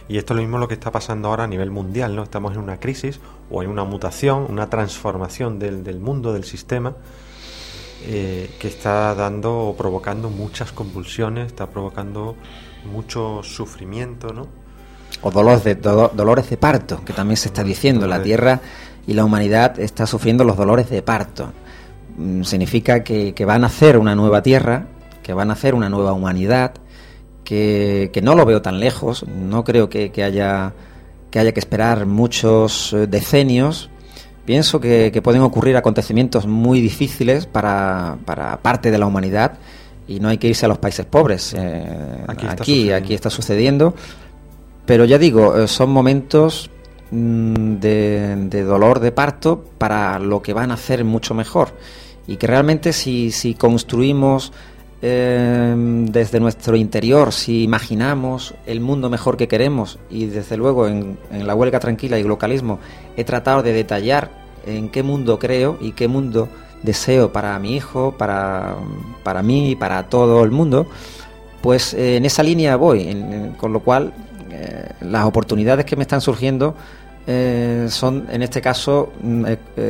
Y esto es lo mismo lo que está pasando ahora a nivel mundial, ¿no? Estamos en una crisis o en una mutación, una transformación del, mundo, del sistema, eh, que está dando o provocando muchas convulsiones, está provocando mucho sufrimiento, ¿no? O dolores de, dolores de parto, que también se está diciendo. La Tierra y la humanidad está sufriendo los dolores de parto. Mm, significa que, que van a nacer una nueva Tierra, que van a nacer una nueva humanidad, que, no lo veo tan lejos, no creo que, haya, que haya que esperar muchos eh, decenios. Pienso que, pueden ocurrir acontecimientos muy difíciles para, para, parte de la humanidad y no hay que irse a los países pobres. Eh, aquí, aquí, está sucediendo. Pero ya digo, eh, son momentos mm, de, dolor de parto para lo que van a hacer mucho mejor. Y que realmente si, si construimos em, desde nuestro interior, si imaginamos el mundo mejor que queremos, y desde luego en, la huelga tranquila y localismo he tratado de detallar en qué mundo creo y qué mundo deseo para mi hijo, para, para mí y para todo el mundo, pues eh, en esa línea voy, con lo cual eh, las oportunidades que me están surgiendo eh, son en este caso mm,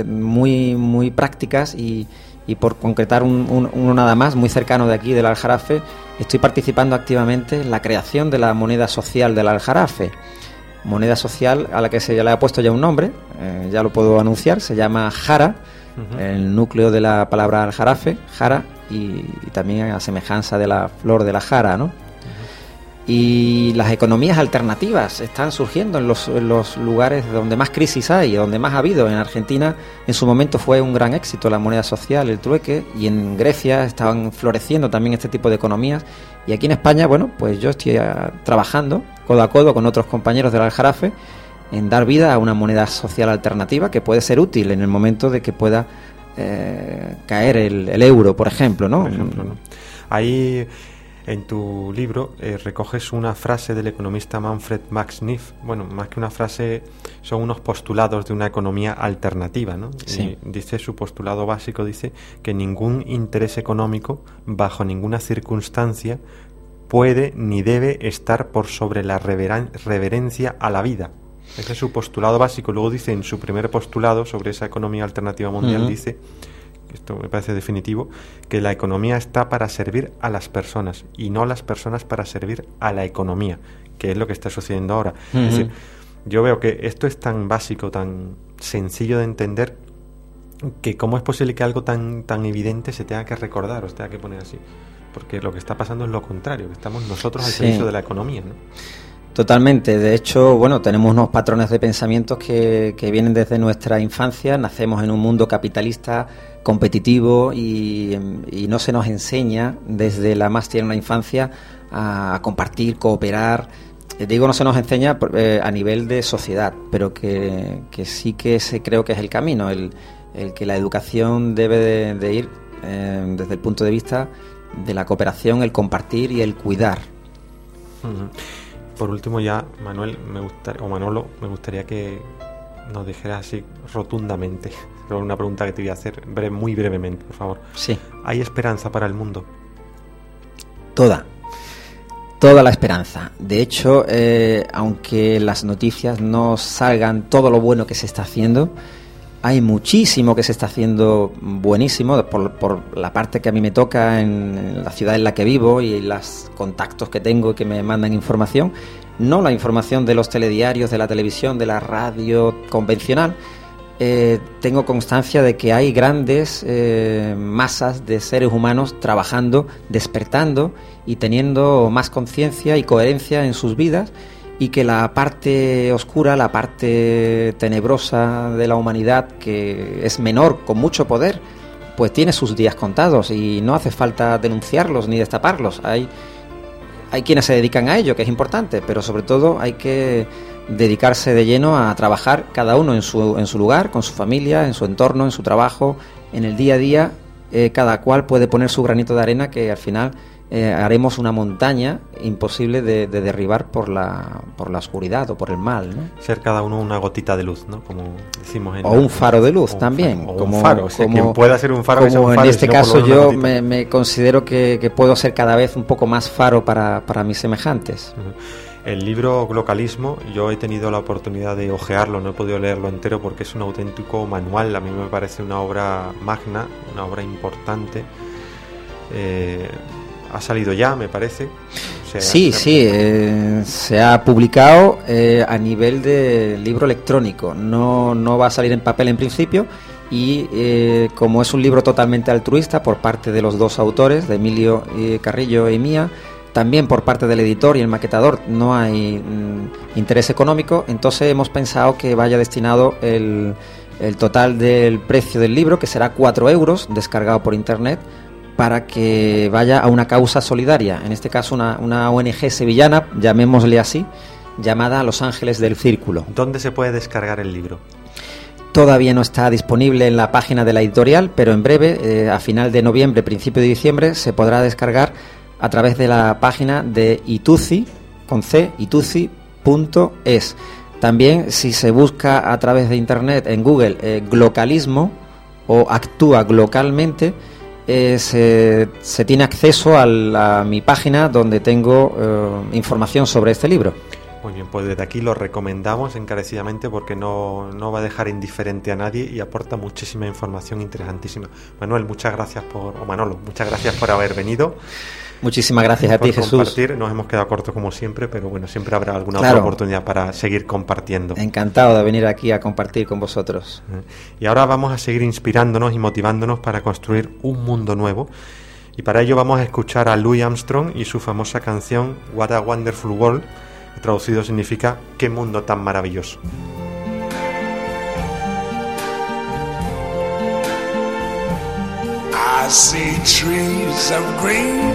muy, muy prácticas y, y por concretar un, uno nada más, muy cercano de aquí, del Aljarafe, estoy participando activamente en la creación de la moneda social del Aljarafe. Moneda social a la que se le ha puesto ya un nombre, ya lo puedo anunciar, se llama Jara el núcleo de la palabra aljarafe, jara, y, también a semejanza de la flor de la jara, ¿no? Y las economías alternativas están surgiendo en los, lugares donde más crisis hay, donde más ha habido. En Argentina en su momento fue un gran éxito la moneda social, el trueque, y en Grecia estaban floreciendo también este tipo de economías. Y aquí en España, bueno, pues yo estoy ah, trabajando codo a codo con otros compañeros del Aljarafe en dar vida a una moneda social alternativa que puede ser útil en el momento de que pueda eh, caer el, euro, por ejemplo, ¿no? Ahí en tu libro eh, recoges una frase del economista Manfred Max Neff. Bueno, más que una frase, son unos postulados de una economía alternativa, ¿no? dice su postulado básico dice que ningún interés económico bajo ninguna circunstancia puede ni debe estar por sobre la reverencia a la vida. Ese es su postulado básico. Luego dice en su primer postulado sobre esa economía alternativa mundial, dice, esto me parece definitivo, que la economía está para servir a las personas y no las personas para servir a la economía, que es lo que está sucediendo ahora. Es decir, yo veo que esto es tan básico, tan sencillo de entender, que cómo es posible que algo tan, tan evidente se tenga que recordar o se tenga que poner así. Porque lo que está pasando es lo contrario, que estamos nosotros al servicio de la economía. ¿no? Totalmente. De hecho, bueno, tenemos unos patrones de pensamientos que, vienen desde nuestra infancia. Nacemos en un mundo capitalista, competitivo y, no se nos enseña desde la más tierna infancia a, compartir, cooperar. Eh, digo, no se nos enseña eh, a nivel de sociedad, pero que, sí que se, creo que es el camino, el, que la educación debe de, ir eh, desde el punto de vista de la cooperación, el compartir y el cuidar por último ya, Manuel, me gustaría, o Manolo, me gustaría que nos dijeras así rotundamente, una pregunta que te voy a hacer muy brevemente, por favor. Sí. ¿Hay esperanza para el mundo? Toda. Toda la esperanza. De hecho, eh, aunque las noticias no salgan todo lo bueno que se está haciendo, hay muchísimo que se está haciendo buenísimo por, la parte que a mí me toca en, la ciudad en la que vivo y los contactos que tengo que me mandan información. No la información de los telediarios, de la televisión, de la radio convencional. Eh, tengo constancia de que hay grandes eh, masas de seres humanos trabajando, despertando y teniendo más conciencia y coherencia en sus vidas y que la parte oscura, la parte tenebrosa de la humanidad, que es menor, con mucho poder, pues tiene sus días contados y no hace falta denunciarlos ni destaparlos. Hay, hay quienes se dedican a ello, que es importante, pero sobre todo hay que dedicarse de lleno a trabajar cada uno en su, en su lugar, con su familia, en su entorno, en su trabajo, en el día a día. Eh, cada cual puede poner su granito de arena que al final eh, haremos una montaña imposible de, derribar por la, por la oscuridad o por el mal. ¿no? Ser cada uno una gotita de luz, ¿no? Como decimos en O un faro de luz también. como, un faro, quien pueda ser un faro, en este caso yo me, considero que, puedo ser cada vez un poco más faro para, para mis semejantes. El libro Glocalismo, yo he tenido la oportunidad de ojearlo, no he podido leerlo entero porque es un auténtico manual, a mí me parece una obra magna, una obra importante. Eh, ha salido ya, me parece. sí, sí, eh, se ha publicado eh, a nivel de libro electrónico. No, no va a salir en papel en principio y eh, como es un libro totalmente altruista por parte de los dos autores, de Emilio Carrillo y mía, también por parte del editor y el maquetador no hay mm, interés económico, entonces hemos pensado que vaya destinado el, el total del precio del libro, que será 4 euros, descargado por internet, para que vaya a una causa solidaria, en este caso una, una ONG sevillana, llamémosle así, llamada Los Ángeles del Círculo. ¿Dónde se puede descargar el libro? Todavía no está disponible en la página de la editorial, pero en breve, eh, a final de noviembre, principio de diciembre, se podrá descargar a través de la página de Ituzi, con C, ituzi.es. También, si se busca a través de internet en Google eh, glocalismo o actúa localmente, eh, se, tiene acceso a, mi página donde tengo información sobre este libro. Muy bien, pues desde aquí lo recomendamos encarecidamente porque no, no, va a dejar indiferente a nadie y aporta muchísima información interesantísima. Manuel, muchas gracias por, o Manolo, muchas gracias por haber venido. Muchísimas gracias a ti, Jesús. Compartir. Nos hemos quedado cortos como siempre, pero bueno, siempre habrá alguna otra oportunidad para seguir compartiendo. Encantado de venir aquí a compartir con vosotros. Y ahora vamos a seguir inspirándonos y motivándonos para construir un mundo nuevo. Y para ello vamos a escuchar a Louis Armstrong y su famosa canción What a Wonderful World traducido significa qué mundo tan maravilloso. I see trees of green,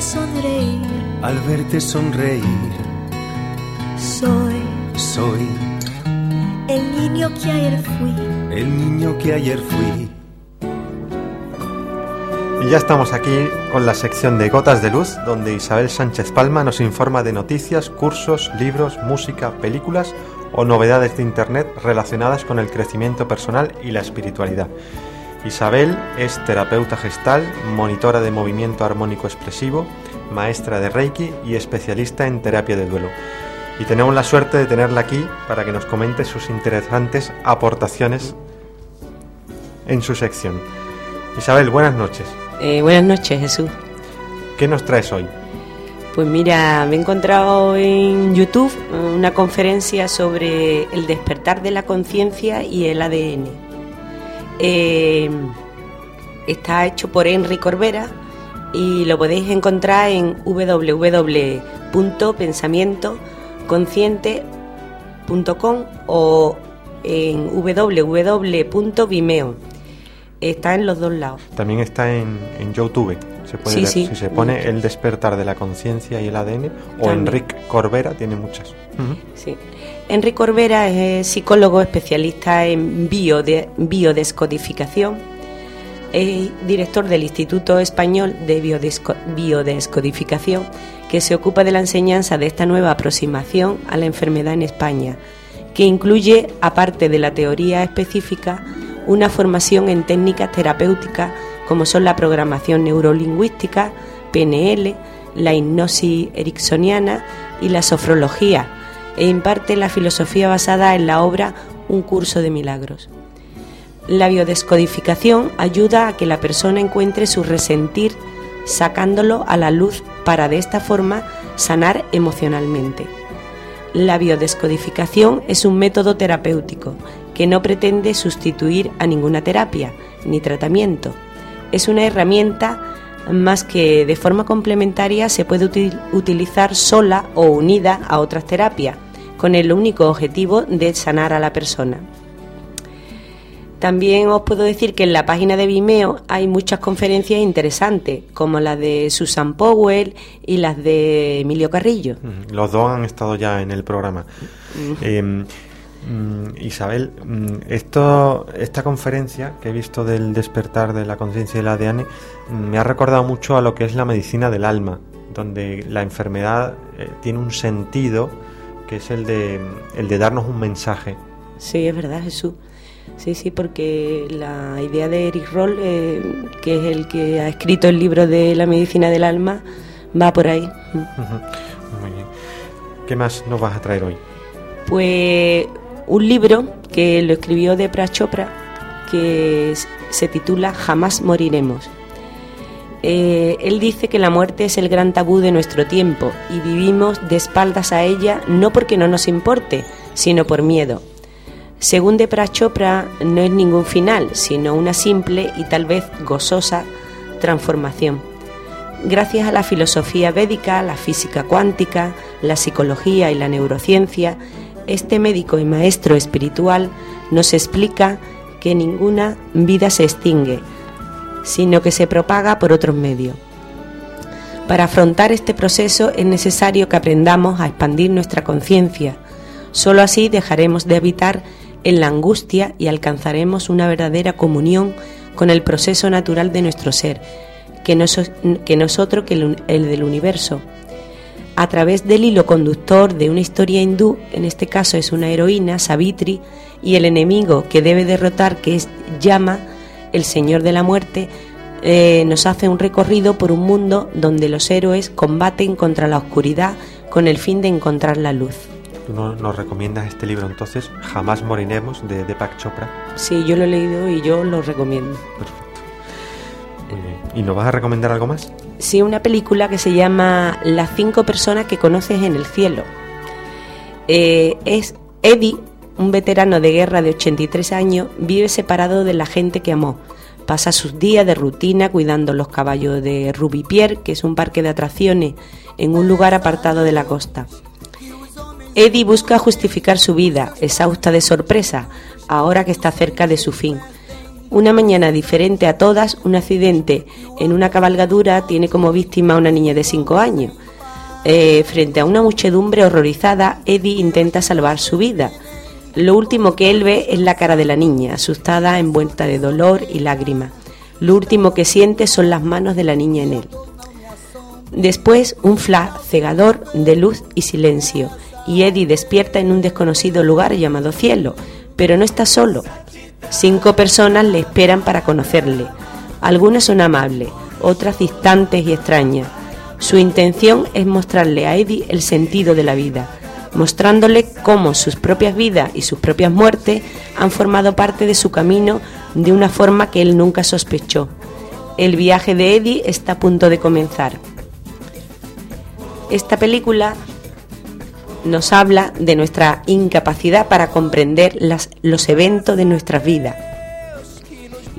sonreír. Al verte sonreír. Soy. Soy. El niño que ayer fui. El niño que ayer fui. Y ya estamos aquí con la sección de Gotas de Luz, donde Isabel Sánchez Palma nos informa de noticias, cursos, libros, música, películas o novedades de Internet relacionadas con el crecimiento personal y la espiritualidad. Isabel es terapeuta gestal, monitora de movimiento armónico expresivo, maestra de Reiki y especialista en terapia de duelo. Y tenemos la suerte de tenerla aquí para que nos comente sus interesantes aportaciones en su sección. Isabel, buenas noches. Eh, buenas noches, Jesús. ¿Qué nos traes hoy? Pues mira, me he encontrado en YouTube una conferencia sobre el despertar de la conciencia y el ADN. Eh, está hecho por Henry Corbera y lo podéis encontrar en www.pensamientoconsciente.com o en www.vimeo. Está en los dos lados. También está en, YouTube. Se puede si se pone El despertar de la conciencia y el ADN o Enrique Corbera, tiene muchas. Sí. Enrique Corbera es psicólogo especialista en bio de, biodescodificación, es director del Instituto Español de Biodescodificación, que se ocupa de la enseñanza de esta nueva aproximación a la enfermedad en España, que incluye, aparte de la teoría específica, una formación en técnicas terapéuticas como son la programación neurolingüística, PNL, la hipnosis ericksoniana y la sofrología, e imparte la filosofía basada en la obra Un curso de milagros. La biodescodificación ayuda a que la persona encuentre su resentir sacándolo a la luz para de esta forma sanar emocionalmente. La biodescodificación es un método terapéutico que no pretende sustituir a ninguna terapia ni tratamiento. Es una herramienta más que de forma complementaria se puede utilizar sola o unida a otras terapias, con el único objetivo de sanar a la persona. También os puedo decir que en la página de Vimeo hay muchas conferencias interesantes, como la de Susan Powell y las de Emilio Carrillo. Los dos han estado ya en el programa. Em, mm, Isabel, mm, esto, esta conferencia que he visto del despertar de la conciencia de la ADN mm, me ha recordado mucho a lo que es la medicina del alma, donde la enfermedad eh, tiene un sentido que es el de, el de darnos un mensaje. Sí, es verdad, Jesús. Sí, sí, porque la idea de Eric Roll, eh, que es el que ha escrito el libro de la medicina del alma, va por ahí. Muy bien. ¿Qué más nos vas a traer hoy? Pues un libro que lo escribió Depra Chopra, que se titula Jamás moriremos. Eh, él dice que la muerte es el gran tabú de nuestro tiempo y vivimos de espaldas a ella no porque no nos importe, sino por miedo. Según de Chopra, no es ningún final, sino una simple y tal vez gozosa transformación. Gracias a la filosofía védica, la física cuántica, la psicología y la neurociencia, este médico y maestro espiritual nos explica que ninguna vida se extingue, sino que se propaga por otros medios. Para afrontar este proceso es necesario que aprendamos a expandir nuestra conciencia. Solo así dejaremos de habitar en la angustia y alcanzaremos una verdadera comunión con el proceso natural de nuestro ser, que no, que otro que el, el del universo. A través del hilo conductor de una historia hindú, en este caso es una heroína, Savitri, y el enemigo que debe derrotar, que es Yama, el señor de la muerte, eh, nos hace un recorrido por un mundo donde los héroes combaten contra la oscuridad con el fin de encontrar la luz. ¿Tú nos recomiendas este libro entonces, Jamás moriremos, de Deepak Chopra? Sí, yo lo he leído y yo lo recomiendo. Perfecto. ¿Y nos vas a recomendar algo más? Sí, una película que se llama Las cinco personas que conoces en el cielo. Eh, es Eddie, un veterano de guerra de 83 años, vive separado de la gente que amó. Pasa sus días de rutina cuidando los caballos de Rubipier, que es un parque de atracciones en un lugar apartado de la costa. Eddie busca justificar su vida, exhausta de sorpresa, ahora que está cerca de su fin. Una mañana diferente a todas, un accidente en una cabalgadura tiene como víctima a una niña de 5 años. Eh, frente a una muchedumbre horrorizada, Eddie intenta salvar su vida. Lo último que él ve es la cara de la niña, asustada, envuelta de dolor y lágrimas. Lo último que siente son las manos de la niña en él. Después, un flash cegador de luz y silencio y Eddie despierta en un desconocido lugar llamado cielo, pero no está solo. Cinco personas le esperan para conocerle. Algunas son amables, otras distantes y extrañas. Su intención es mostrarle a Eddie el sentido de la vida, mostrándole cómo sus propias vidas y sus propias muertes han formado parte de su camino de una forma que él nunca sospechó. El viaje de Eddie está a punto de comenzar. Esta película nos habla de nuestra incapacidad para comprender los eventos de nuestras vidas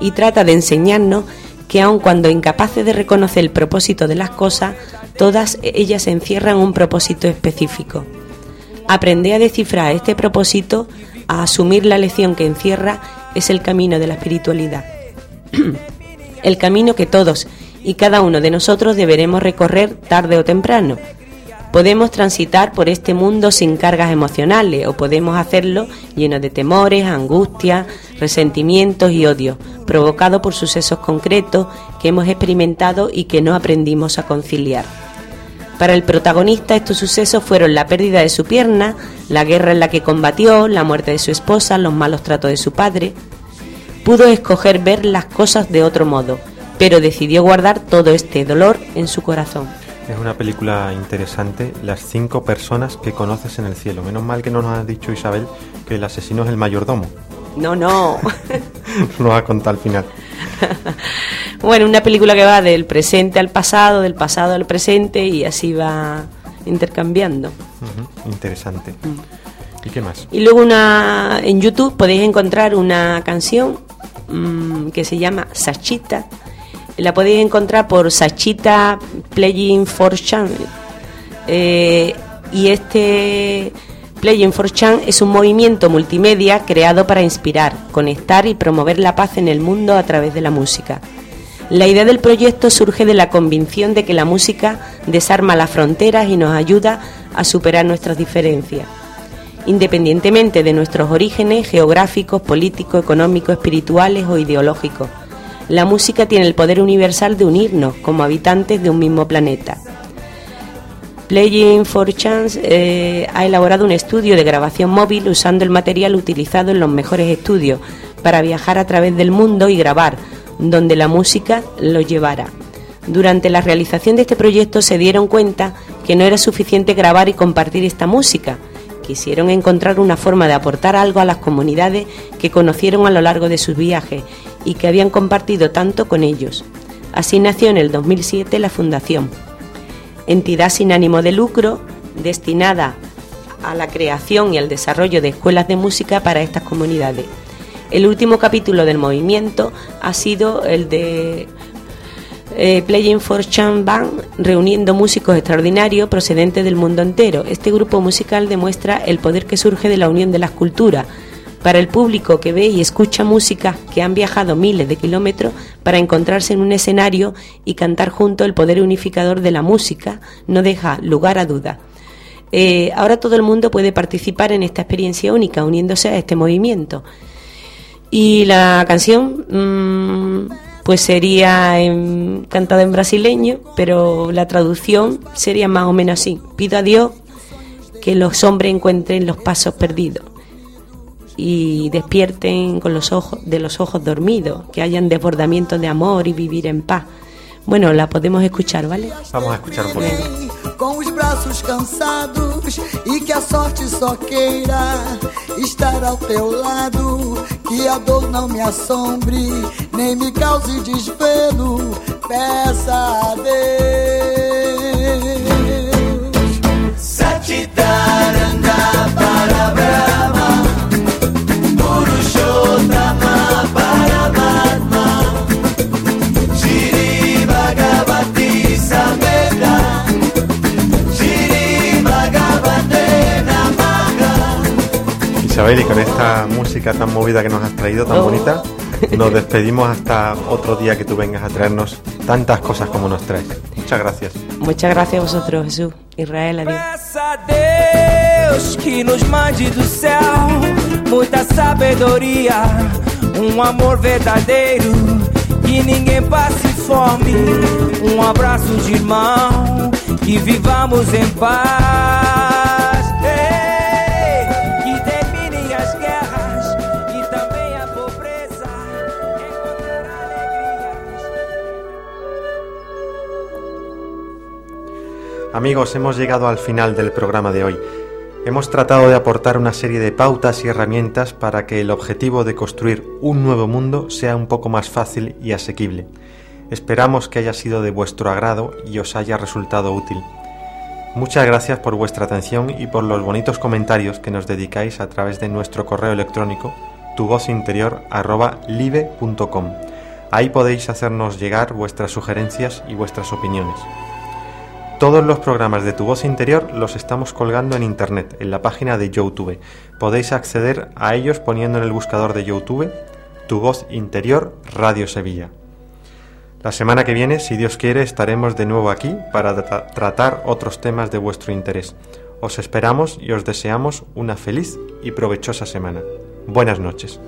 y trata de enseñarnos que aun cuando incapaces de reconocer el propósito de las cosas, todas ellas encierran un propósito específico. Aprender a descifrar este propósito, a asumir la lección que encierra, es el camino de la espiritualidad. el camino que todos y cada uno de nosotros deberemos recorrer tarde o temprano, Podemos transitar por este mundo sin cargas emocionales o podemos hacerlo lleno de temores, angustias, resentimientos y odio, provocados por sucesos concretos que hemos experimentado y que no aprendimos a conciliar. Para el protagonista estos sucesos fueron la pérdida de su pierna, la guerra en la que combatió, la muerte de su esposa, los malos tratos de su padre. Pudo escoger ver las cosas de otro modo, pero decidió guardar todo este dolor en su corazón. Es una película interesante, las cinco personas que conoces en el cielo. Menos mal que no nos ha dicho Isabel que el asesino es el mayordomo. No, no. Nos ha contado al final. bueno, una película que va del presente al pasado, del pasado al presente y así va intercambiando. Interesante. Mm. ¿Y qué más? Y luego una en YouTube podéis encontrar una canción mm, que se llama Sachita. La podéis encontrar por Sachita Playing for Channel. Eh, y este Playing for Chan es un movimiento multimedia creado para inspirar, conectar y promover la paz en el mundo a través de la música. La idea del proyecto surge de la convicción de que la música desarma las fronteras y nos ayuda a superar nuestras diferencias. Independientemente de nuestros orígenes geográficos, políticos, económicos, espirituales o ideológicos, la música tiene el poder universal de unirnos como habitantes de un mismo planeta. Playing for Chance eh, ha elaborado un estudio de grabación móvil usando el material utilizado en los mejores estudios para viajar a través del mundo y grabar, donde la música lo llevara. Durante la realización de este proyecto se dieron cuenta que no era suficiente grabar y compartir esta música. Quisieron encontrar una forma de aportar algo a las comunidades que conocieron a lo largo de sus viajes y que habían compartido tanto con ellos. Así nació en el 2007 la Fundación, entidad sin ánimo de lucro destinada a la creación y al desarrollo de escuelas de música para estas comunidades. El último capítulo del movimiento ha sido el de eh, Playing for Chan Band, reuniendo músicos extraordinarios procedentes del mundo entero. Este grupo musical demuestra el poder que surge de la unión de las culturas. Para el público que ve y escucha música que han viajado miles de kilómetros para encontrarse en un escenario y cantar junto el poder unificador de la música no deja lugar a duda. Eh, ahora todo el mundo puede participar en esta experiencia única uniéndose a este movimiento. Y la canción, mmm, pues sería cantada en brasileño, pero la traducción sería más o menos así. Pido a Dios que los hombres encuentren los pasos perdidos y despierten con los ojos de los ojos dormidos, que hayan desbordamiento de amor y vivir en paz. Bueno, la podemos escuchar, ¿vale? Vamos a escuchar un poquito. com os braços cansados e que a sorte só queira estar ao teu lado, que a dor não me assombre, nem me cause desvelo, peça a Deus. Satitaranga Isabel, y con esta música tan movida que nos has traído, tan Oh. bonita, nos despedimos hasta otro día que tú vengas a traernos tantas cosas como nos traes. Muchas gracias. Muchas gracias a vosotros, Jesús. Israel, adiós. Peça a Deus que nos mande do céu muita sabedoria, um amor verdadeiro, que ninguém passe fome, um abraço de irmão, que vivamos em paz. Amigos, hemos llegado al final del programa de hoy. Hemos tratado de aportar una serie de pautas y herramientas para que el objetivo de construir un nuevo mundo sea un poco más fácil y asequible. Esperamos que haya sido de vuestro agrado y os haya resultado útil. Muchas gracias por vuestra atención y por los bonitos comentarios que nos dedicáis a través de nuestro correo electrónico tuvozinterior@live.com. Ahí podéis hacernos llegar vuestras sugerencias y vuestras opiniones. Todos los programas de Tu Voz Interior los estamos colgando en internet, en la página de YouTube. Podéis acceder a ellos poniendo en el buscador de YouTube Tu Voz Interior Radio Sevilla. La semana que viene, si Dios quiere, estaremos de nuevo aquí para tra- tratar otros temas de vuestro interés. Os esperamos y os deseamos una feliz y provechosa semana. Buenas noches.